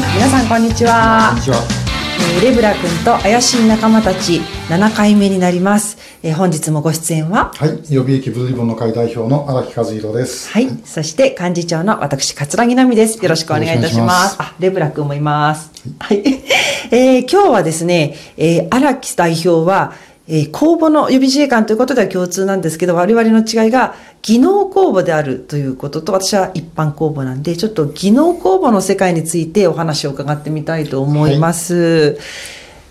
さんこんにちは。こんにちは。えーレブラ君と怪しい仲間たち7回目になります、えー本日もご出演は？はい、予備役ブルーリボンの会代表の荒木和弘です。はい、そして幹事長の私桂木奈美です。よろしくお願いいたします。ます。あレブラ君もいます。はい、えー今日はですね、えー荒木代表はえー公募の予備自衛官ということでは共通なんですけど我々の違いが技能公募であるということと私は一般公募なんでちょっと技能公募の世界についてお話を伺ってみたいと思います、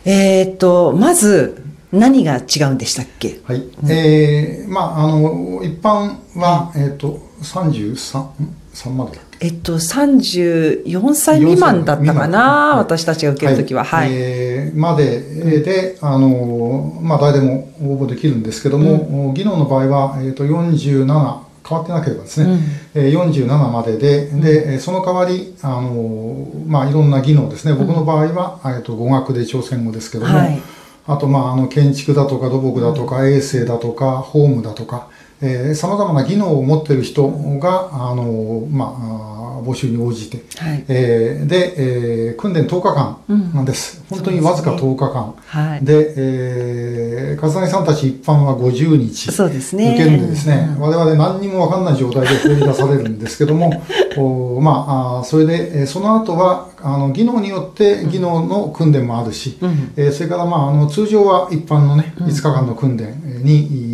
えーっとまず何が違うんでしたっけ？はい、えー、まあ、あの、一般は、えっ、と、33、ん3までだっけ？えっと、34歳未満だったかな、はい私たちが受けるときは。はい。えーまでで、あの、まあ、誰でも応募できるんですけども、技能の場合は、えっ、と、47、変わってなければですね、えー47までで、で、えーその代わり、あの、まあ、いろんな技能ですね、僕の場合は、えっと、語学で朝鮮語ですけども、はい。あと、まあ、あの、建築だとか土木だとか、衛生だとか、ホームだとか、えー、様々な技能を持っている人が、あの、まあ、募集に応じて、はい。えーで、えー訓練10日間なん。です。本当にわずか10日間。はい。で、えー、笠谷さんたち一般は50日。そうですね。受けるんでですね、我々何にも分かんない状態で放り出されるんですけども、おまあ、それで、えーその後は、あの、技能によって技能の訓練もあるし、うん。えーそれから、まあ、あの、通常は一般のね、5日間の訓練にい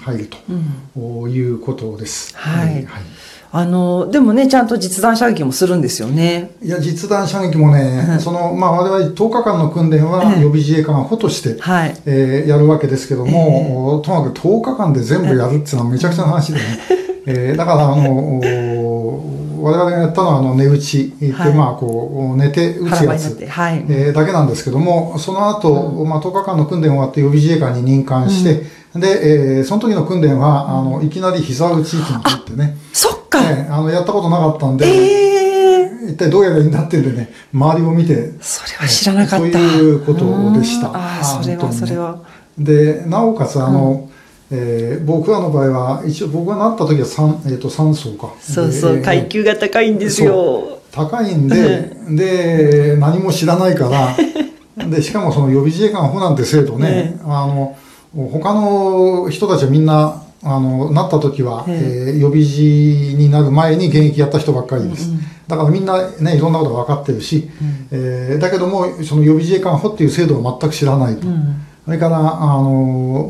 入るということです。はいはいあの、でもね、ちゃんと実弾射撃もするんですよね。いや、実弾射撃もね、その、まあ、我々10日間の訓練はええ予備自衛官が補として、はい。えーやるわけですけども、ともかく10日間で全部やるっていうのはめちゃくちゃな話でね。えーだから、あの、お我々がやったのは、あの、寝打ちって、はいまあ、こう、寝て打つやつ。はい。えーだけなんですけども、その後、まあ、10日間の訓練終わって予備自衛官に任官して、で、えーその時の訓練は、あの、いきなり膝打ちっていうのがあってね、そっか。えーあの、やったことなかったんで、ええ一体どうやらいいんだっていうんでね、周りを見て、それは知らなかった。そういうことでしたうんああ、それは、それは。で、なおかつ、あの、えー僕らの場合は、一応僕がなった時は三えっ、と、3層か。そうそう、で階級が高いんですよ。高いんで、で、何も知らないから、で、しかもその予備自衛官補なんて制度ね、えあの、他の人たちはみんな、あの、なった時は、ええー予備自になる前に現役やった人ばっかりです。だからみんなね、いろんなことが分かってるし、えーだけども、その予備自衛官補っていう制度は全く知らないと。それから、あの、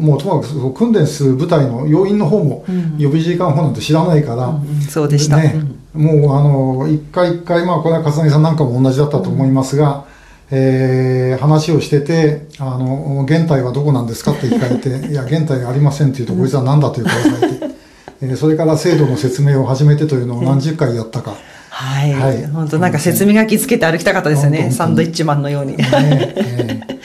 もうともかく訓練する部隊の要員の方も、予備自衛官補なんて知らないから、うんそうでした。ねうんもうあの一回一回、まあ、これは笠木さんなんかも同じだったと思いますが、えー話をしててあの、現隊はどこなんですかって聞かれて、いや、現隊がありませんって言うと、こいつは何だという顔されて、えーそれから制度の説明を始めてというのを何十回やったか。はい。はい本当なんか説明書きつけて歩きたかったですよね。サンドイッチマンのように。ねえー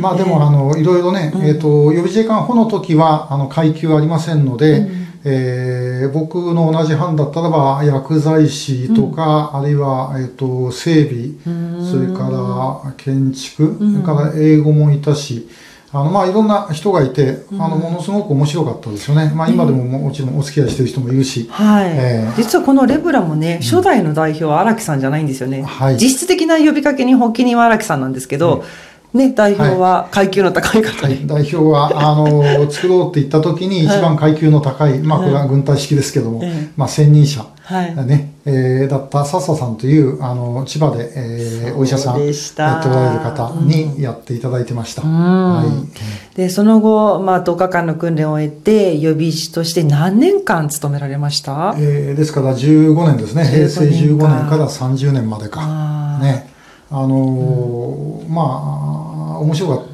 まあでも、あの、いろいろね、えっ、と、予備自衛官補の時は、あの、階級ありませんので、えー僕の同じ班だったらば、薬剤師とか、あるいは、えっ、と、整備、それから建築、それから英語もいたし、あの、まあ、いろんな人がいて、あの、ものすごく面白かったですよね。まあ、今でももちろんお付き合いしてる人もいるし、はい、ええ。実はこのレブラもね、初代の代表は荒木さんじゃないんですよね。はい。実質的な呼びかけに発起人は荒木さんなんですけど、ね、代表は階級の高い方に。代表は、あの、作ろうって言った時に一番階級の高い、まあ、これは軍隊式ですけども、ええまあ、専任者、はいね、えーだった笹さんという、あの、千葉で、えーお医者さんやっておられる方にやっていただいてました。んはい。で、その後、まあ、10日間の訓練を終えて、予備士として何年間勤められました？えーですから15年ですね。平成15 15年年かから30年までか。ね。あのーまあ、面白かっ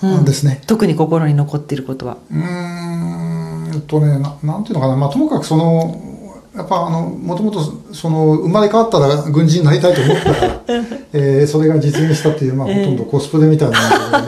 たんですね。特に心に残っていることは。うーんとねな、なんていうのかな、まあ、ともかくその、やっぱあの、もともとその、生まれ変わったら軍人になりたいと思ったから、えーそれが実現したっていう、まあ、ほとんどコスプレみたいなものだけ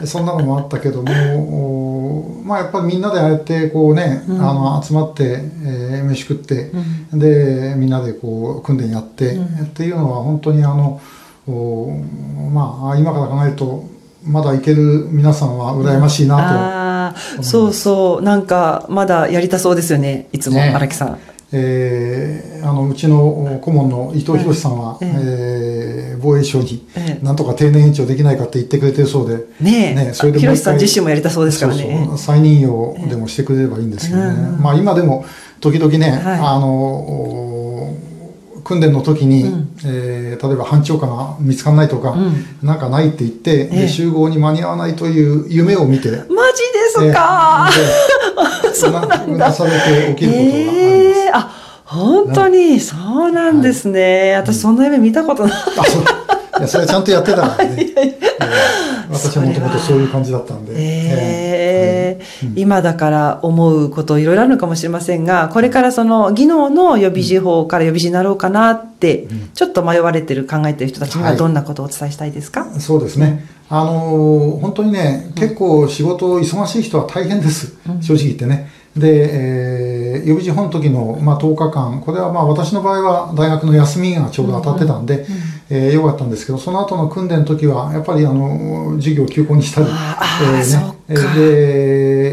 ども、そんなのもあったけども、おまあ、やっぱりみんなでああやってこうね、あの集まって、えー飯食って、でみんなでこう訓練やって、っていうのは本当にあのおまあ今から考えるとまだいける皆さんは羨ましいなと、ああ、そうそう、なんか、まだやりたそうですよね、いつも、ね。荒木さん。えーあのうちの顧問の伊藤博さんは、えええー防衛省にええ。なんとか定年延長できないかって言ってくれてるそうで、ねえ。ねそれでもさん自身もやりたそうですからね。そうそう。再任用でもしてくれればいいんですけどね、うんうんまあ今でも時々ね、はい。あのお訓練の時に、うん。えー例えば班長官が見つからないとか、うん。なんかないって言って、ええ。で集合に間に合わないという夢を見て、マジですか、ええ。でうなうなされて起きることがあります。ええ。あ本当にそうなんですね、私そんな夢見たことない、あそう。いやそれはちゃんとやってたからね、ええ私はもともとそういう感じだったんで、ええ。えうん。今だから思うこといろいろあるのかもしれませんがこれからその技能の予備時法から予備時になろうかなって、ちょっと迷われてる考えてる人たちにははい。どんなことをお伝えしたいですか、そうですね。あのー本当にね、結構仕事忙しい人は大変です。正直言ってね。で、えー予備時本の時の、まあ、10日間、これはまあ私の場合は大学の休みがちょうど当たってたんで、えーよかったんですけど、その後の訓練の時は、やっぱりあの、授業を休校にしたり、えーそっか。え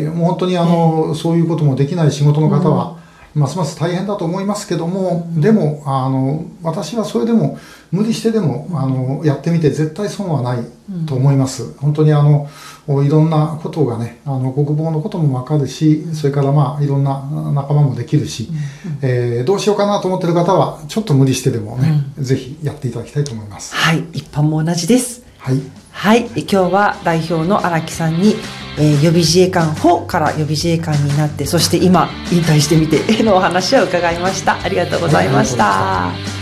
ーで、もう本当にあの、そういうこともできない仕事の方は、ますます大変だと思いますけども、でもあの私はそれでも無理してでもあのやってみて絶対損はないと思います、本当にあのいろんなことがねあの国防のことも分かるしそれからまあいろんな仲間もできるし、えーどうしようかなと思ってる方はちょっと無理してでもね、ぜひやっていただきたいと思います。はい一般も同じですはい。はい。今日は代表の荒木さんに、えー予備自衛官補から予備自衛官になってそして今引退してみて のお話を伺いました。ありがとうございました